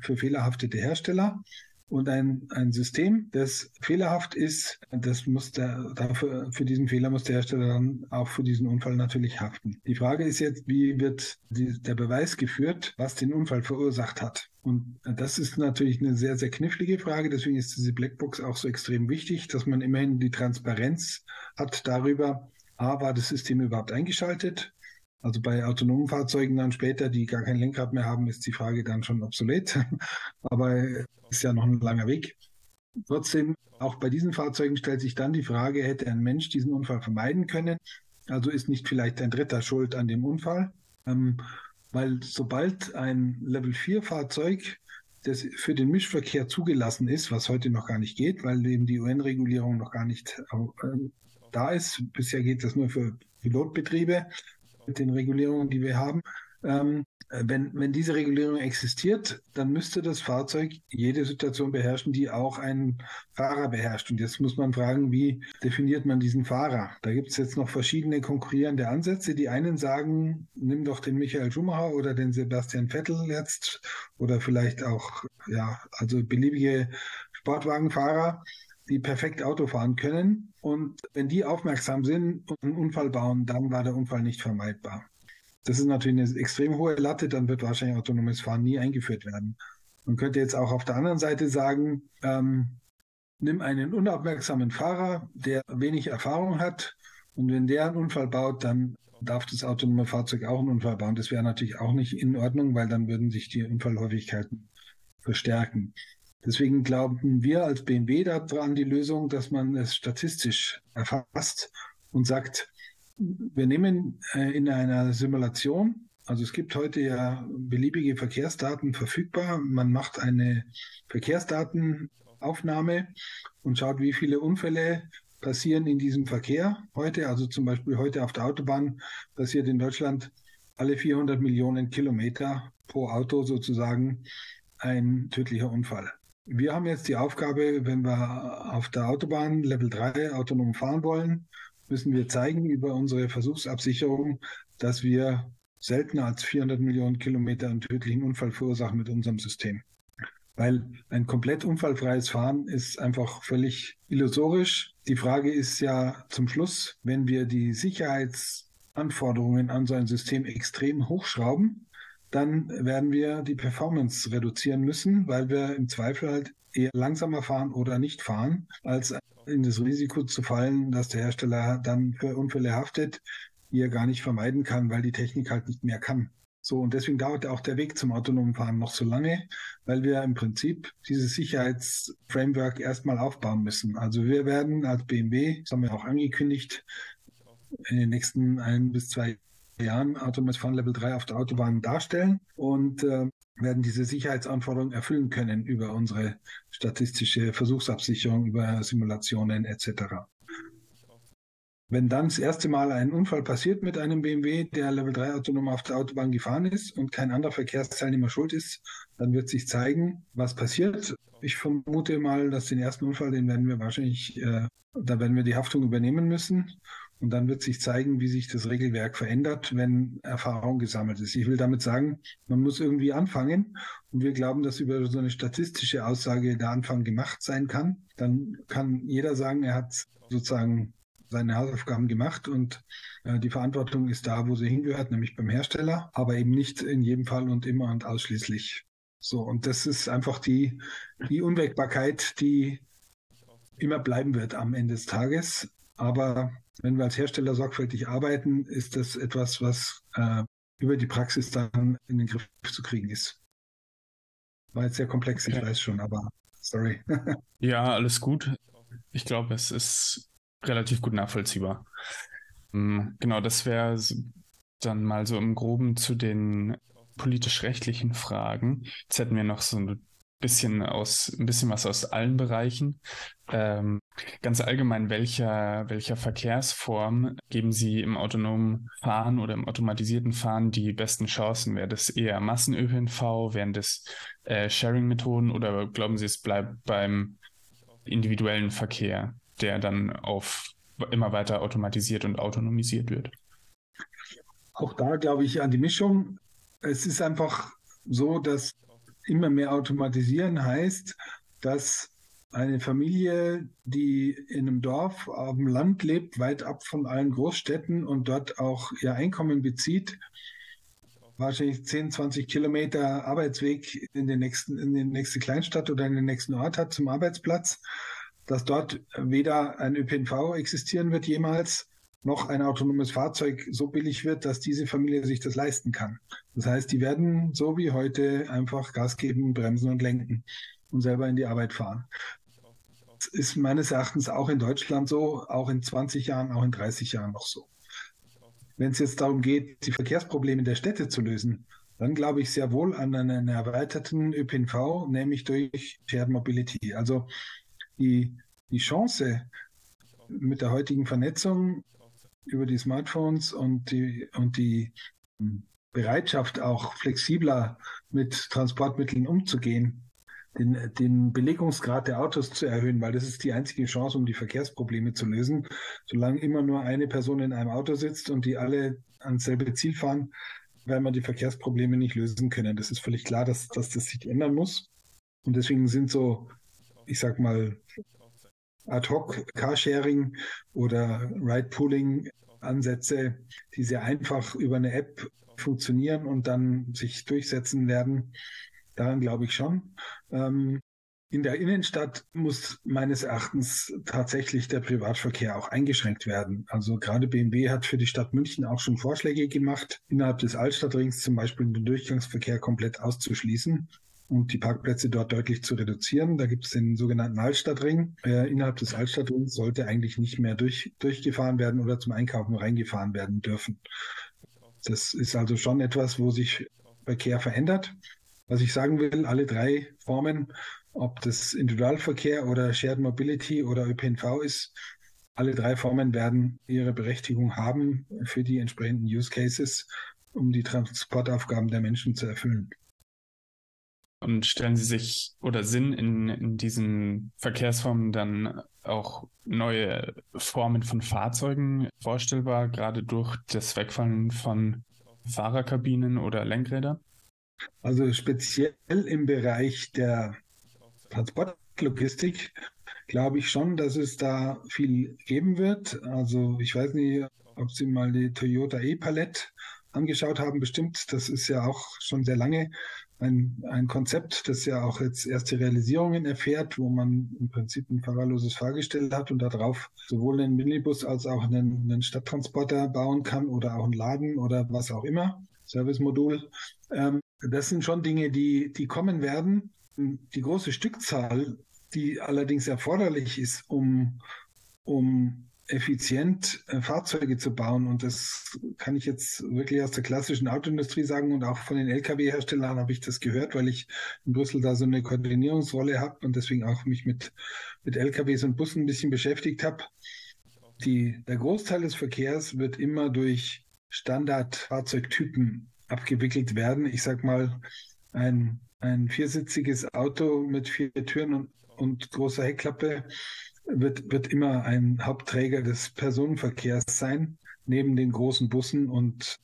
für fehlerhaftete Hersteller und ein, ein System, das fehlerhaft ist, das muss der, dafür, für diesen Fehler muss der Hersteller dann auch für diesen Unfall natürlich haften. Die Frage ist jetzt, wie wird die, der Beweis geführt, was den Unfall verursacht hat? Und das ist natürlich eine sehr, sehr knifflige Frage. Deswegen ist diese Blackbox auch so extrem wichtig, dass man immerhin die Transparenz hat darüber, A, war das System überhaupt eingeschaltet? Also bei autonomen Fahrzeugen dann später, die gar kein Lenkrad mehr haben, ist die Frage dann schon obsolet. Aber ist ja noch ein langer Weg. Trotzdem, auch bei diesen Fahrzeugen stellt sich dann die Frage, hätte ein Mensch diesen Unfall vermeiden können? Also ist nicht vielleicht ein Dritter schuld an dem Unfall? Ähm, weil sobald ein Level 4 Fahrzeug, das für den Mischverkehr zugelassen ist, was heute noch gar nicht geht, weil eben die UN-Regulierung noch gar nicht äh, da ist. Bisher geht das nur für Pilotbetriebe mit den Regulierungen, die wir haben. Ähm, wenn, wenn diese Regulierung existiert, dann müsste das Fahrzeug jede Situation beherrschen, die auch ein Fahrer beherrscht. Und jetzt muss man fragen, wie definiert man diesen Fahrer? Da gibt es jetzt noch verschiedene konkurrierende Ansätze. Die einen sagen, nimm doch den Michael Schumacher oder den Sebastian Vettel jetzt oder vielleicht auch, ja, also beliebige Sportwagenfahrer die perfekt Auto fahren können. Und wenn die aufmerksam sind und einen Unfall bauen, dann war der Unfall nicht vermeidbar. Das ist natürlich eine extrem hohe Latte, dann wird wahrscheinlich autonomes Fahren nie eingeführt werden. Man könnte jetzt auch auf der anderen Seite sagen, ähm, nimm einen unaufmerksamen Fahrer, der wenig Erfahrung hat und wenn der einen Unfall baut, dann darf das autonome Fahrzeug auch einen Unfall bauen. Das wäre natürlich auch nicht in Ordnung, weil dann würden sich die Unfallhäufigkeiten verstärken. Deswegen glauben wir als BMW daran die Lösung, dass man es statistisch erfasst und sagt, wir nehmen äh, in einer Simulation, also es gibt heute ja beliebige Verkehrsdaten verfügbar. Man macht eine Verkehrsdatenaufnahme und schaut, wie viele Unfälle passieren in diesem Verkehr heute. Also zum Beispiel heute auf der Autobahn passiert in Deutschland alle 400 Millionen Kilometer pro Auto sozusagen ein tödlicher Unfall. Wir haben jetzt die Aufgabe, wenn wir auf der Autobahn Level 3 autonom fahren wollen, müssen wir zeigen über unsere Versuchsabsicherung, dass wir seltener als 400 Millionen Kilometer einen tödlichen Unfall verursachen mit unserem System. Weil ein komplett unfallfreies Fahren ist einfach völlig illusorisch. Die Frage ist ja zum Schluss, wenn wir die Sicherheitsanforderungen an so ein System extrem hochschrauben, dann werden wir die Performance reduzieren müssen, weil wir im Zweifel halt eher langsamer fahren oder nicht fahren, als in das Risiko zu fallen, dass der Hersteller dann für Unfälle haftet, die er gar nicht vermeiden kann, weil die Technik halt nicht mehr kann. So, und deswegen dauert auch der Weg zum autonomen Fahren noch so lange, weil wir im Prinzip dieses Sicherheitsframework erstmal aufbauen müssen. Also wir werden als BMW, das haben wir auch angekündigt, in den nächsten ein bis zwei Jahren autonomes Fahren Level 3 auf der Autobahn darstellen und äh, werden diese Sicherheitsanforderungen erfüllen können über unsere statistische Versuchsabsicherung, über Simulationen etc. Wenn dann das erste Mal ein Unfall passiert mit einem BMW, der Level 3 autonom auf der Autobahn gefahren ist und kein anderer Verkehrsteilnehmer schuld ist, dann wird sich zeigen, was passiert. Ich vermute mal, dass den ersten Unfall, den werden wir wahrscheinlich, äh, da werden wir die Haftung übernehmen müssen. Und dann wird sich zeigen, wie sich das Regelwerk verändert, wenn Erfahrung gesammelt ist. Ich will damit sagen, man muss irgendwie anfangen. Und wir glauben, dass über so eine statistische Aussage der Anfang gemacht sein kann. Dann kann jeder sagen, er hat sozusagen seine Hausaufgaben gemacht und äh, die Verantwortung ist da, wo sie hingehört, nämlich beim Hersteller, aber eben nicht in jedem Fall und immer und ausschließlich. So, und das ist einfach die, die Unwägbarkeit, die immer bleiben wird am Ende des Tages. Aber wenn wir als Hersteller sorgfältig arbeiten, ist das etwas, was äh, über die Praxis dann in den Griff zu kriegen ist. War jetzt sehr komplex, ich weiß schon, aber sorry. ja, alles gut. Ich glaube, es ist relativ gut nachvollziehbar. Hm, genau, das wäre dann mal so im Groben zu den politisch-rechtlichen Fragen. Jetzt hätten wir noch so ein bisschen aus, ein bisschen was aus allen Bereichen. Ähm, ganz allgemein, welcher, welcher Verkehrsform geben Sie im autonomen Fahren oder im automatisierten Fahren die besten Chancen? Wäre das eher Massen-ÖPNV? Wären das äh, Sharing-Methoden oder glauben Sie, es bleibt beim individuellen Verkehr, der dann auf immer weiter automatisiert und autonomisiert wird? Auch da glaube ich an die Mischung. Es ist einfach so, dass immer mehr automatisieren heißt, dass eine Familie, die in einem Dorf auf dem Land lebt, weit ab von allen Großstädten und dort auch ihr Einkommen bezieht, wahrscheinlich 10, 20 Kilometer Arbeitsweg in den nächsten, in die nächste Kleinstadt oder in den nächsten Ort hat zum Arbeitsplatz, dass dort weder ein ÖPNV existieren wird jemals, noch ein autonomes Fahrzeug so billig wird, dass diese Familie sich das leisten kann. Das heißt, die werden so wie heute einfach Gas geben, bremsen und lenken und selber in die Arbeit fahren. Ist meines Erachtens auch in Deutschland so, auch in 20 Jahren, auch in 30 Jahren noch so. Wenn es jetzt darum geht, die Verkehrsprobleme der Städte zu lösen, dann glaube ich sehr wohl an einen erweiterten ÖPNV, nämlich durch Shared Mobility. Also die, die Chance mit der heutigen Vernetzung über die Smartphones und die, und die hm, Bereitschaft, auch flexibler mit Transportmitteln umzugehen, den, den Belegungsgrad der Autos zu erhöhen, weil das ist die einzige Chance, um die Verkehrsprobleme zu lösen. Solange immer nur eine Person in einem Auto sitzt und die alle ans selbe Ziel fahren, werden wir die Verkehrsprobleme nicht lösen können. Das ist völlig klar, dass, dass das sich ändern muss. Und deswegen sind so, ich sag mal, Ad-Hoc-Carsharing oder Ride-Pooling-Ansätze, die sehr einfach über eine App funktionieren und dann sich durchsetzen werden. Daran glaube ich schon. Ähm, in der Innenstadt muss meines Erachtens tatsächlich der Privatverkehr auch eingeschränkt werden. Also gerade BMW hat für die Stadt München auch schon Vorschläge gemacht, innerhalb des Altstadtrings zum Beispiel den Durchgangsverkehr komplett auszuschließen und die Parkplätze dort deutlich zu reduzieren. Da gibt es den sogenannten Altstadtring. Äh, innerhalb des Altstadtrings sollte eigentlich nicht mehr durch, durchgefahren werden oder zum Einkaufen reingefahren werden dürfen. Das ist also schon etwas, wo sich Verkehr verändert. Was ich sagen will, alle drei Formen, ob das Individualverkehr oder Shared Mobility oder ÖPNV ist, alle drei Formen werden ihre Berechtigung haben für die entsprechenden Use Cases, um die Transportaufgaben der Menschen zu erfüllen. Und stellen Sie sich oder sind in, in diesen Verkehrsformen dann auch neue Formen von Fahrzeugen vorstellbar, gerade durch das Wegfallen von Fahrerkabinen oder Lenkrädern? Also speziell im Bereich der Transportlogistik glaube ich schon, dass es da viel geben wird. Also ich weiß nicht, ob Sie mal die Toyota E-Palette angeschaut haben, bestimmt. Das ist ja auch schon sehr lange ein, ein Konzept, das ja auch jetzt erste Realisierungen erfährt, wo man im Prinzip ein fahrerloses Fahrgestell hat und darauf sowohl einen Minibus als auch einen, einen Stadttransporter bauen kann oder auch einen Laden oder was auch immer, Servicemodul. Ähm, das sind schon Dinge, die, die kommen werden. Die große Stückzahl, die allerdings erforderlich ist, um, um effizient äh, Fahrzeuge zu bauen. Und das kann ich jetzt wirklich aus der klassischen Autoindustrie sagen und auch von den Lkw-Herstellern habe ich das gehört, weil ich in Brüssel da so eine Koordinierungsrolle habe und deswegen auch mich mit, mit Lkws und Bussen ein bisschen beschäftigt habe. Die, der Großteil des Verkehrs wird immer durch Standardfahrzeugtypen abgewickelt werden. Ich sag mal, ein, ein viersitziges Auto mit vier Türen und, und großer Heckklappe wird, wird immer ein Hauptträger des Personenverkehrs sein, neben den großen Bussen. Und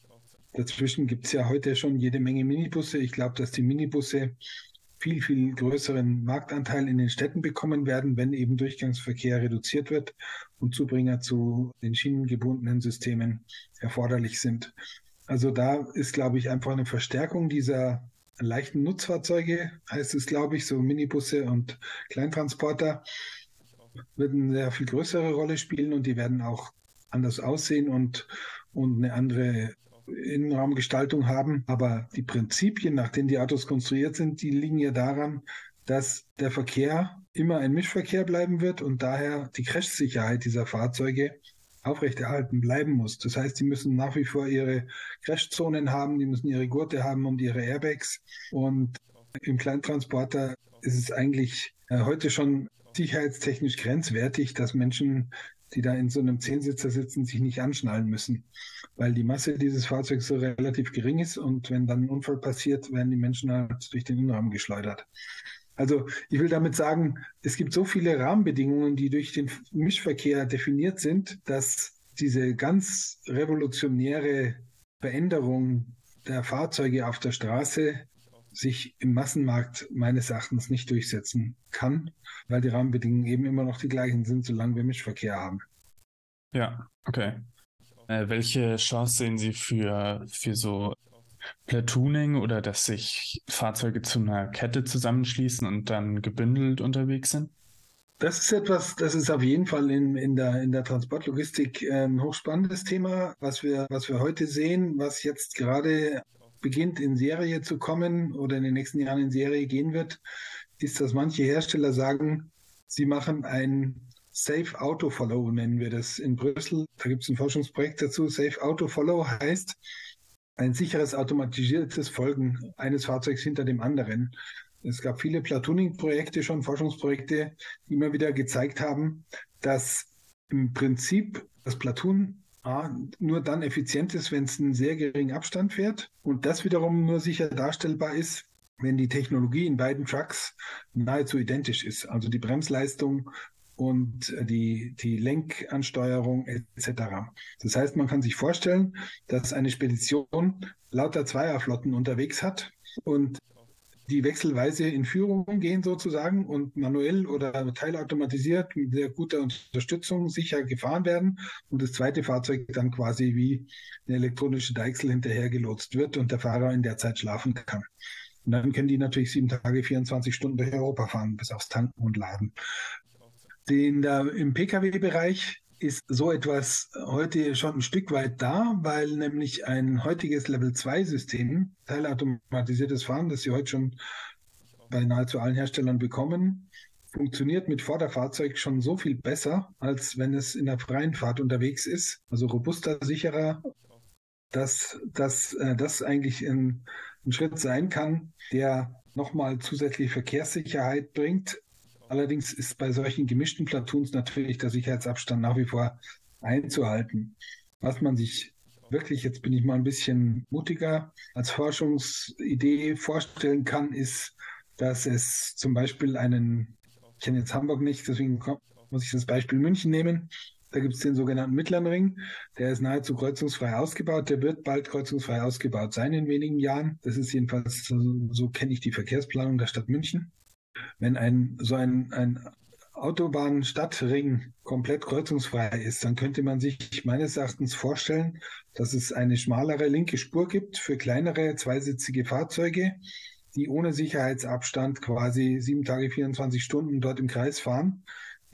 dazwischen gibt es ja heute schon jede Menge Minibusse. Ich glaube, dass die Minibusse viel, viel größeren Marktanteil in den Städten bekommen werden, wenn eben Durchgangsverkehr reduziert wird und Zubringer zu den schienengebundenen Systemen erforderlich sind. Also da ist, glaube ich, einfach eine Verstärkung dieser leichten Nutzfahrzeuge, heißt es, glaube ich, so Minibusse und Kleintransporter, wird eine sehr viel größere Rolle spielen und die werden auch anders aussehen und, und eine andere Innenraumgestaltung haben. Aber die Prinzipien, nach denen die Autos konstruiert sind, die liegen ja daran, dass der Verkehr immer ein Mischverkehr bleiben wird und daher die Crashsicherheit dieser Fahrzeuge aufrechterhalten bleiben muss. Das heißt, die müssen nach wie vor ihre Crashzonen haben, die müssen ihre Gurte haben und ihre Airbags. Und im Kleintransporter ist es eigentlich äh, heute schon sicherheitstechnisch grenzwertig, dass Menschen, die da in so einem Zehnsitzer sitzen, sich nicht anschnallen müssen, weil die Masse dieses Fahrzeugs so relativ gering ist und wenn dann ein Unfall passiert, werden die Menschen halt durch den Innenraum geschleudert. Also ich will damit sagen, es gibt so viele Rahmenbedingungen, die durch den Mischverkehr definiert sind, dass diese ganz revolutionäre Veränderung der Fahrzeuge auf der Straße sich im Massenmarkt meines Erachtens nicht durchsetzen kann, weil die Rahmenbedingungen eben immer noch die gleichen sind, solange wir Mischverkehr haben. Ja, okay. Äh, welche Chance sehen Sie für, für so Platooning oder dass sich Fahrzeuge zu einer Kette zusammenschließen und dann gebündelt unterwegs sind? Das ist etwas, das ist auf jeden Fall in, in, der, in der Transportlogistik ein hochspannendes Thema, was wir, was wir heute sehen, was jetzt gerade beginnt in Serie zu kommen oder in den nächsten Jahren in Serie gehen wird, ist, dass manche Hersteller sagen, sie machen ein Safe Auto Follow, nennen wir das in Brüssel. Da gibt es ein Forschungsprojekt dazu. Safe Auto Follow heißt, ein sicheres automatisiertes Folgen eines Fahrzeugs hinter dem anderen. Es gab viele Platooning-Projekte schon, Forschungsprojekte, die immer wieder gezeigt haben, dass im Prinzip das Platoon A, nur dann effizient ist, wenn es einen sehr geringen Abstand fährt und das wiederum nur sicher darstellbar ist, wenn die Technologie in beiden Trucks nahezu identisch ist. Also die Bremsleistung und die, die Lenkansteuerung etc. Das heißt, man kann sich vorstellen, dass eine Spedition lauter Zweierflotten unterwegs hat und die wechselweise in Führung gehen sozusagen und manuell oder teilautomatisiert mit sehr guter Unterstützung sicher gefahren werden und das zweite Fahrzeug dann quasi wie eine elektronische Deichsel hinterhergelotst wird und der Fahrer in der Zeit schlafen kann. Und dann können die natürlich sieben Tage, 24 Stunden durch Europa fahren, bis aufs Tanken und Laden. Den, da, Im Pkw-Bereich ist so etwas heute schon ein Stück weit da, weil nämlich ein heutiges Level-2-System, teilautomatisiertes Fahren, das Sie heute schon bei nahezu allen Herstellern bekommen, funktioniert mit Vorderfahrzeug schon so viel besser, als wenn es in der freien Fahrt unterwegs ist. Also robuster, sicherer, dass, äh, das eigentlich ein, ein Schritt sein kann, der nochmal zusätzliche Verkehrssicherheit bringt, Allerdings ist bei solchen gemischten Platoons natürlich der Sicherheitsabstand nach wie vor einzuhalten. Was man sich wirklich, jetzt bin ich mal ein bisschen mutiger, als Forschungsidee vorstellen kann, ist, dass es zum Beispiel einen, ich kenne jetzt Hamburg nicht, deswegen muss ich das Beispiel München nehmen. Da gibt es den sogenannten Mittleren Ring. Der ist nahezu kreuzungsfrei ausgebaut. Der wird bald kreuzungsfrei ausgebaut sein in wenigen Jahren. Das ist jedenfalls, so, so kenne ich die Verkehrsplanung der Stadt München. Wenn ein so ein, ein Autobahnstadtring komplett kreuzungsfrei ist, dann könnte man sich meines Erachtens vorstellen, dass es eine schmalere linke Spur gibt für kleinere zweisitzige Fahrzeuge, die ohne Sicherheitsabstand quasi sieben Tage, 24 Stunden dort im Kreis fahren,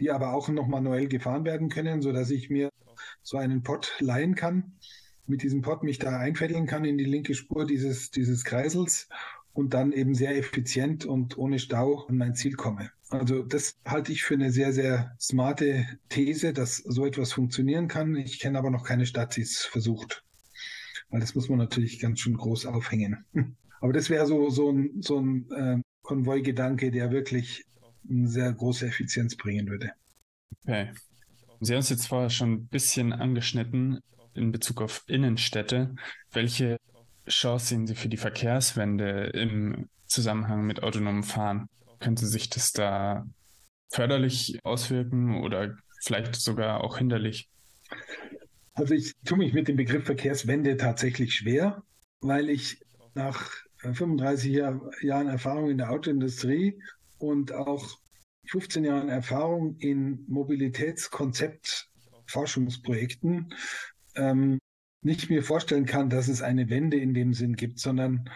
die aber auch noch manuell gefahren werden können, so dass ich mir so einen Pott leihen kann, mit diesem Pott mich da einfädeln kann in die linke Spur dieses, dieses Kreisels und dann eben sehr effizient und ohne Stau an mein Ziel komme. Also das halte ich für eine sehr, sehr smarte These, dass so etwas funktionieren kann. Ich kenne aber noch keine Stadt, die es versucht. Weil das muss man natürlich ganz schön groß aufhängen. Aber das wäre so, so ein, so ein äh, Konvoi-Gedanke, der wirklich eine sehr große Effizienz bringen würde. Okay. Sie haben es jetzt vorher schon ein bisschen angeschnitten in Bezug auf Innenstädte. Welche Chance sehen Sie für die Verkehrswende im Zusammenhang mit autonomem Fahren? Könnte sich das da förderlich auswirken oder vielleicht sogar auch hinderlich? Also ich tue mich mit dem Begriff Verkehrswende tatsächlich schwer, weil ich nach 35 Jahren Erfahrung in der Autoindustrie und auch 15 Jahren Erfahrung in Mobilitätskonzept-Forschungsprojekten ähm, nicht mir vorstellen kann, dass es eine Wende in dem Sinn gibt, sondern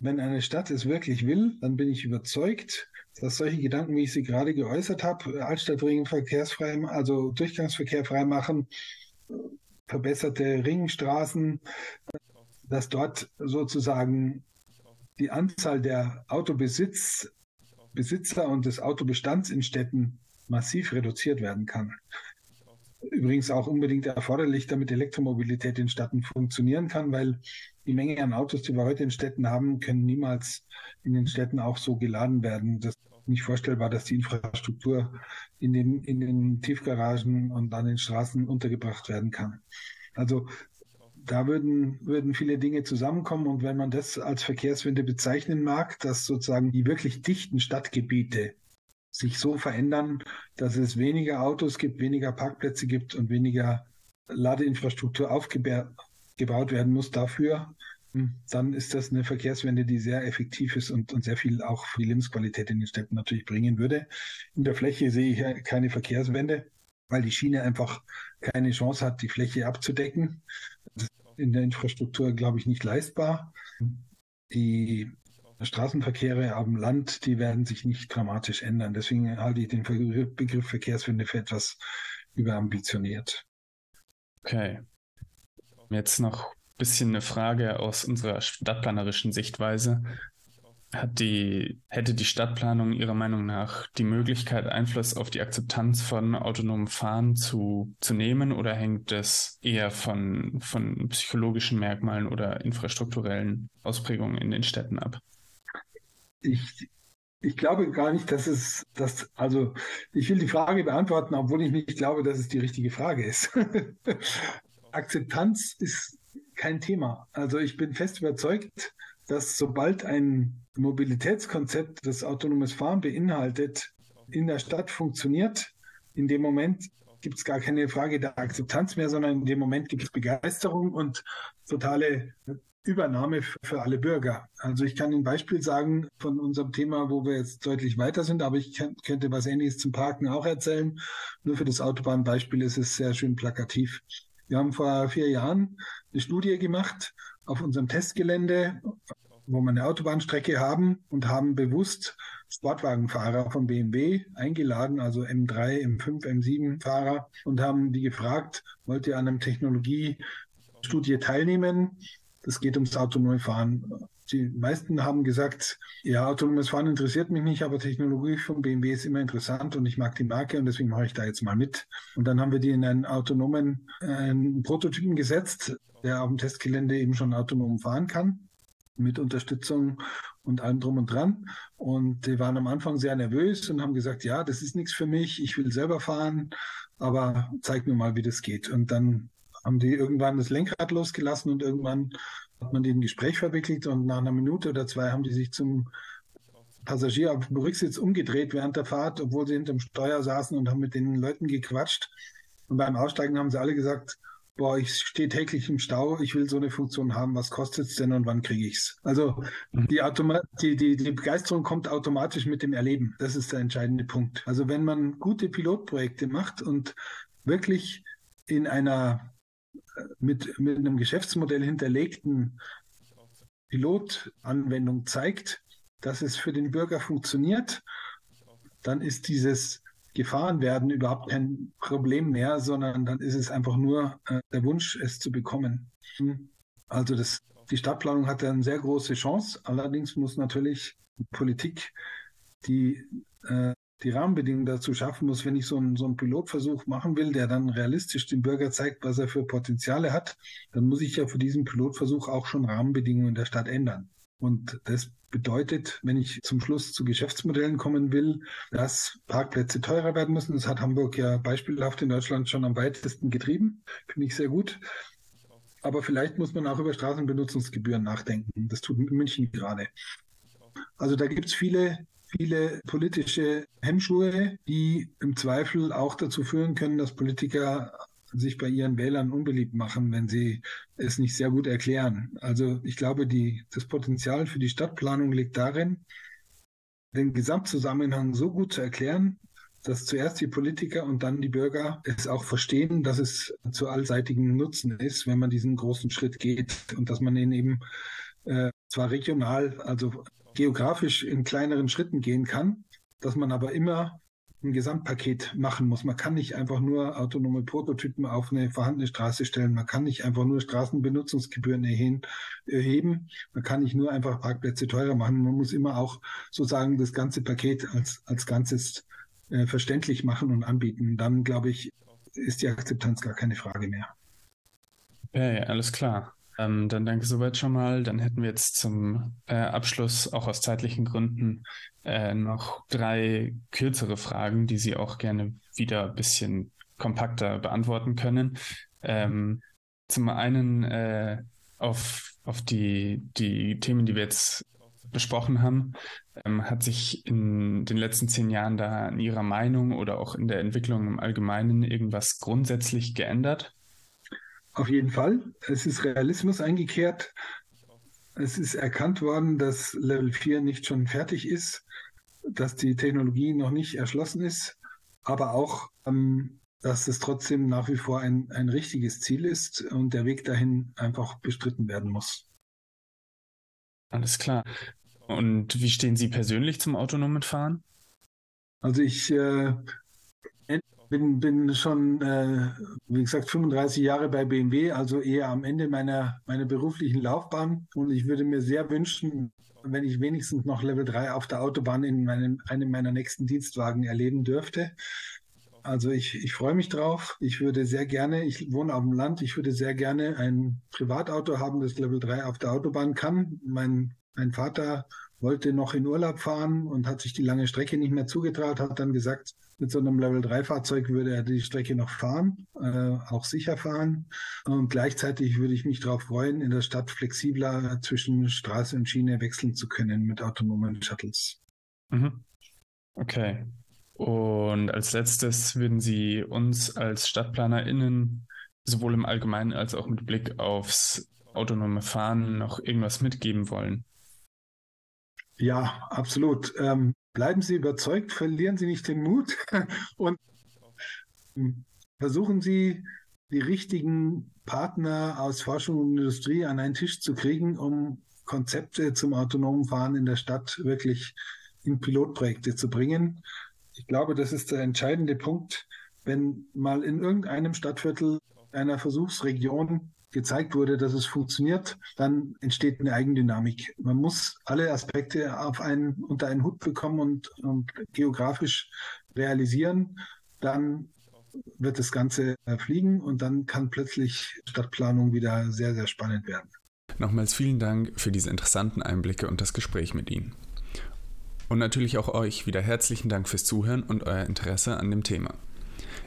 wenn eine Stadt es wirklich will, dann bin ich überzeugt, dass solche Gedanken, wie ich sie gerade geäußert habe, Altstadtringen verkehrsfrei, also Durchgangsverkehr freimachen, verbesserte Ringstraßen, dass dort sozusagen die Anzahl der Autobesitz Besitzer und des Autobestands in Städten massiv reduziert werden kann. Übrigens auch unbedingt erforderlich, damit Elektromobilität in Städten funktionieren kann, weil die Menge an Autos, die wir heute in Städten haben, können niemals in den Städten auch so geladen werden. Das ist nicht vorstellbar, dass die Infrastruktur in den, in den Tiefgaragen und an den Straßen untergebracht werden kann. Also da würden, würden viele Dinge zusammenkommen. Und wenn man das als Verkehrswende bezeichnen mag, dass sozusagen die wirklich dichten Stadtgebiete sich so verändern, dass es weniger Autos gibt, weniger Parkplätze gibt und weniger Ladeinfrastruktur aufgebaut werden muss dafür, hm, dann ist das eine Verkehrswende, die sehr effektiv ist und, und sehr viel auch für die Lebensqualität in den Städten natürlich bringen würde. In der Fläche sehe ich keine Verkehrswende, weil die Schiene einfach keine Chance hat, die Fläche abzudecken in der Infrastruktur, glaube ich, nicht leistbar. Die Straßenverkehre am Land, die werden sich nicht dramatisch ändern. Deswegen halte ich den Begriff Verkehrswende für etwas überambitioniert. Okay. Jetzt noch ein bisschen eine Frage aus unserer stadtplanerischen Sichtweise. Die, hätte die Stadtplanung Ihrer Meinung nach die Möglichkeit, Einfluss auf die Akzeptanz von autonomem Fahren zu, zu nehmen oder hängt das eher von, von psychologischen Merkmalen oder infrastrukturellen Ausprägungen in den Städten ab? Ich, ich glaube gar nicht, dass es das, also ich will die Frage beantworten, obwohl ich nicht glaube, dass es die richtige Frage ist. Akzeptanz ist kein Thema. Also ich bin fest überzeugt, dass sobald ein Mobilitätskonzept, das autonomes Fahren beinhaltet, in der Stadt funktioniert, in dem Moment gibt es gar keine Frage der Akzeptanz mehr, sondern in dem Moment gibt es Begeisterung und totale Übernahme für alle Bürger. Also ich kann ein Beispiel sagen von unserem Thema, wo wir jetzt deutlich weiter sind, aber ich könnte was Ähnliches zum Parken auch erzählen. Nur für das Autobahnbeispiel ist es sehr schön plakativ. Wir haben vor vier Jahren eine Studie gemacht auf unserem Testgelände, wo wir eine Autobahnstrecke haben und haben bewusst Sportwagenfahrer von BMW eingeladen, also M3, M5, M7 Fahrer und haben die gefragt, wollt ihr an einem Technologiestudie teilnehmen? Das geht ums autonome Fahren. Die meisten haben gesagt, ja, autonomes Fahren interessiert mich nicht, aber Technologie von BMW ist immer interessant und ich mag die Marke und deswegen mache ich da jetzt mal mit. Und dann haben wir die in einen autonomen äh, Prototypen gesetzt, der auf dem Testgelände eben schon autonom fahren kann mit Unterstützung und allem drum und dran. Und die waren am Anfang sehr nervös und haben gesagt, ja, das ist nichts für mich, ich will selber fahren, aber zeig mir mal, wie das geht. Und dann haben die irgendwann das Lenkrad losgelassen und irgendwann hat man die in ein Gespräch verwickelt und nach einer Minute oder zwei haben die sich zum Passagier auf dem Rücksitz umgedreht während der Fahrt, obwohl sie hinterm Steuer saßen und haben mit den Leuten gequatscht. Und beim Aussteigen haben sie alle gesagt, boah, ich stehe täglich im Stau, ich will so eine Funktion haben, was kostet es denn und wann kriege ich es? Also mhm. die, Automa die, die, die Begeisterung kommt automatisch mit dem Erleben. Das ist der entscheidende Punkt. Also wenn man gute Pilotprojekte macht und wirklich in einer mit, mit einem Geschäftsmodell hinterlegten Pilotanwendung zeigt, dass es für den Bürger funktioniert, dann ist dieses Gefahrenwerden überhaupt kein Problem mehr, sondern dann ist es einfach nur äh, der Wunsch, es zu bekommen. Also das, die Stadtplanung hat eine sehr große Chance. Allerdings muss natürlich Politik die äh, die Rahmenbedingungen dazu schaffen muss, wenn ich so einen, so einen Pilotversuch machen will, der dann realistisch dem Bürger zeigt, was er für Potenziale hat, dann muss ich ja für diesen Pilotversuch auch schon Rahmenbedingungen in der Stadt ändern. Und das bedeutet, wenn ich zum Schluss zu Geschäftsmodellen kommen will, dass Parkplätze teurer werden müssen. Das hat Hamburg ja beispielhaft in Deutschland schon am weitesten getrieben. Finde ich sehr gut. Aber vielleicht muss man auch über Straßenbenutzungsgebühren nachdenken. Das tut München gerade. Also da gibt es viele, viele politische Hemmschuhe, die im Zweifel auch dazu führen können, dass Politiker sich bei ihren Wählern unbeliebt machen, wenn sie es nicht sehr gut erklären. Also ich glaube, die, das Potenzial für die Stadtplanung liegt darin, den Gesamtzusammenhang so gut zu erklären, dass zuerst die Politiker und dann die Bürger es auch verstehen, dass es zu allseitigem Nutzen ist, wenn man diesen großen Schritt geht und dass man ihn eben äh, zwar regional, also geografisch in kleineren Schritten gehen kann, dass man aber immer ein Gesamtpaket machen muss. Man kann nicht einfach nur autonome Prototypen auf eine vorhandene Straße stellen. Man kann nicht einfach nur Straßenbenutzungsgebühren erheben. Man kann nicht nur einfach Parkplätze teurer machen. Man muss immer auch sozusagen das ganze Paket als, als Ganzes äh, verständlich machen und anbieten. Dann, glaube ich, ist die Akzeptanz gar keine Frage mehr. Okay, alles klar. Ähm, dann danke soweit schon mal. Dann hätten wir jetzt zum äh, Abschluss auch aus zeitlichen Gründen äh, noch drei kürzere Fragen, die Sie auch gerne wieder ein bisschen kompakter beantworten können. Ähm, zum einen äh, auf, auf die, die Themen, die wir jetzt besprochen haben, ähm, hat sich in den letzten zehn Jahren da in Ihrer Meinung oder auch in der Entwicklung im Allgemeinen irgendwas grundsätzlich geändert? Auf jeden Fall. Es ist Realismus eingekehrt. Es ist erkannt worden, dass Level 4 nicht schon fertig ist, dass die Technologie noch nicht erschlossen ist, aber auch, ähm, dass es trotzdem nach wie vor ein, ein richtiges Ziel ist und der Weg dahin einfach bestritten werden muss. Alles klar. Und wie stehen Sie persönlich zum autonomen Fahren? Also ich äh, bin, bin schon, äh, wie gesagt, 35 Jahre bei BMW, also eher am Ende meiner, meiner beruflichen Laufbahn. Und ich würde mir sehr wünschen, wenn ich wenigstens noch Level 3 auf der Autobahn in meinem, einem meiner nächsten Dienstwagen erleben dürfte. Also ich, ich freue mich drauf. Ich würde sehr gerne, ich wohne auf dem Land, ich würde sehr gerne ein Privatauto haben, das Level 3 auf der Autobahn kann. Mein, mein Vater wollte noch in Urlaub fahren und hat sich die lange Strecke nicht mehr zugetraut, hat dann gesagt, mit so einem Level-3-Fahrzeug würde er die Strecke noch fahren, äh, auch sicher fahren. Und gleichzeitig würde ich mich darauf freuen, in der Stadt flexibler zwischen Straße und Schiene wechseln zu können mit autonomen Shuttles. Mhm. Okay. Und als letztes würden Sie uns als StadtplanerInnen sowohl im Allgemeinen als auch mit Blick aufs autonome Fahren noch irgendwas mitgeben wollen? Ja, absolut. Ähm, bleiben Sie überzeugt, verlieren Sie nicht den Mut und versuchen Sie, die richtigen Partner aus Forschung und Industrie an einen Tisch zu kriegen, um Konzepte zum autonomen Fahren in der Stadt wirklich in Pilotprojekte zu bringen. Ich glaube, das ist der entscheidende Punkt, wenn mal in irgendeinem Stadtviertel einer Versuchsregion gezeigt wurde, dass es funktioniert, dann entsteht eine Eigendynamik. Man muss alle Aspekte auf einen, unter einen Hut bekommen und, und geografisch realisieren. Dann wird das Ganze fliegen und dann kann plötzlich Stadtplanung wieder sehr, sehr spannend werden. Nochmals vielen Dank für diese interessanten Einblicke und das Gespräch mit Ihnen. Und natürlich auch euch wieder herzlichen Dank fürs Zuhören und euer Interesse an dem Thema.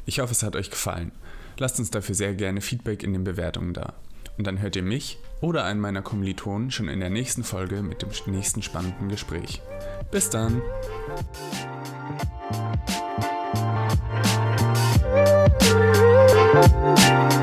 Ich hoffe, es hat euch gefallen. Lasst uns dafür sehr gerne Feedback in den Bewertungen da. Und dann hört ihr mich oder einen meiner Kommilitonen schon in der nächsten Folge mit dem nächsten spannenden Gespräch. Bis dann! Musik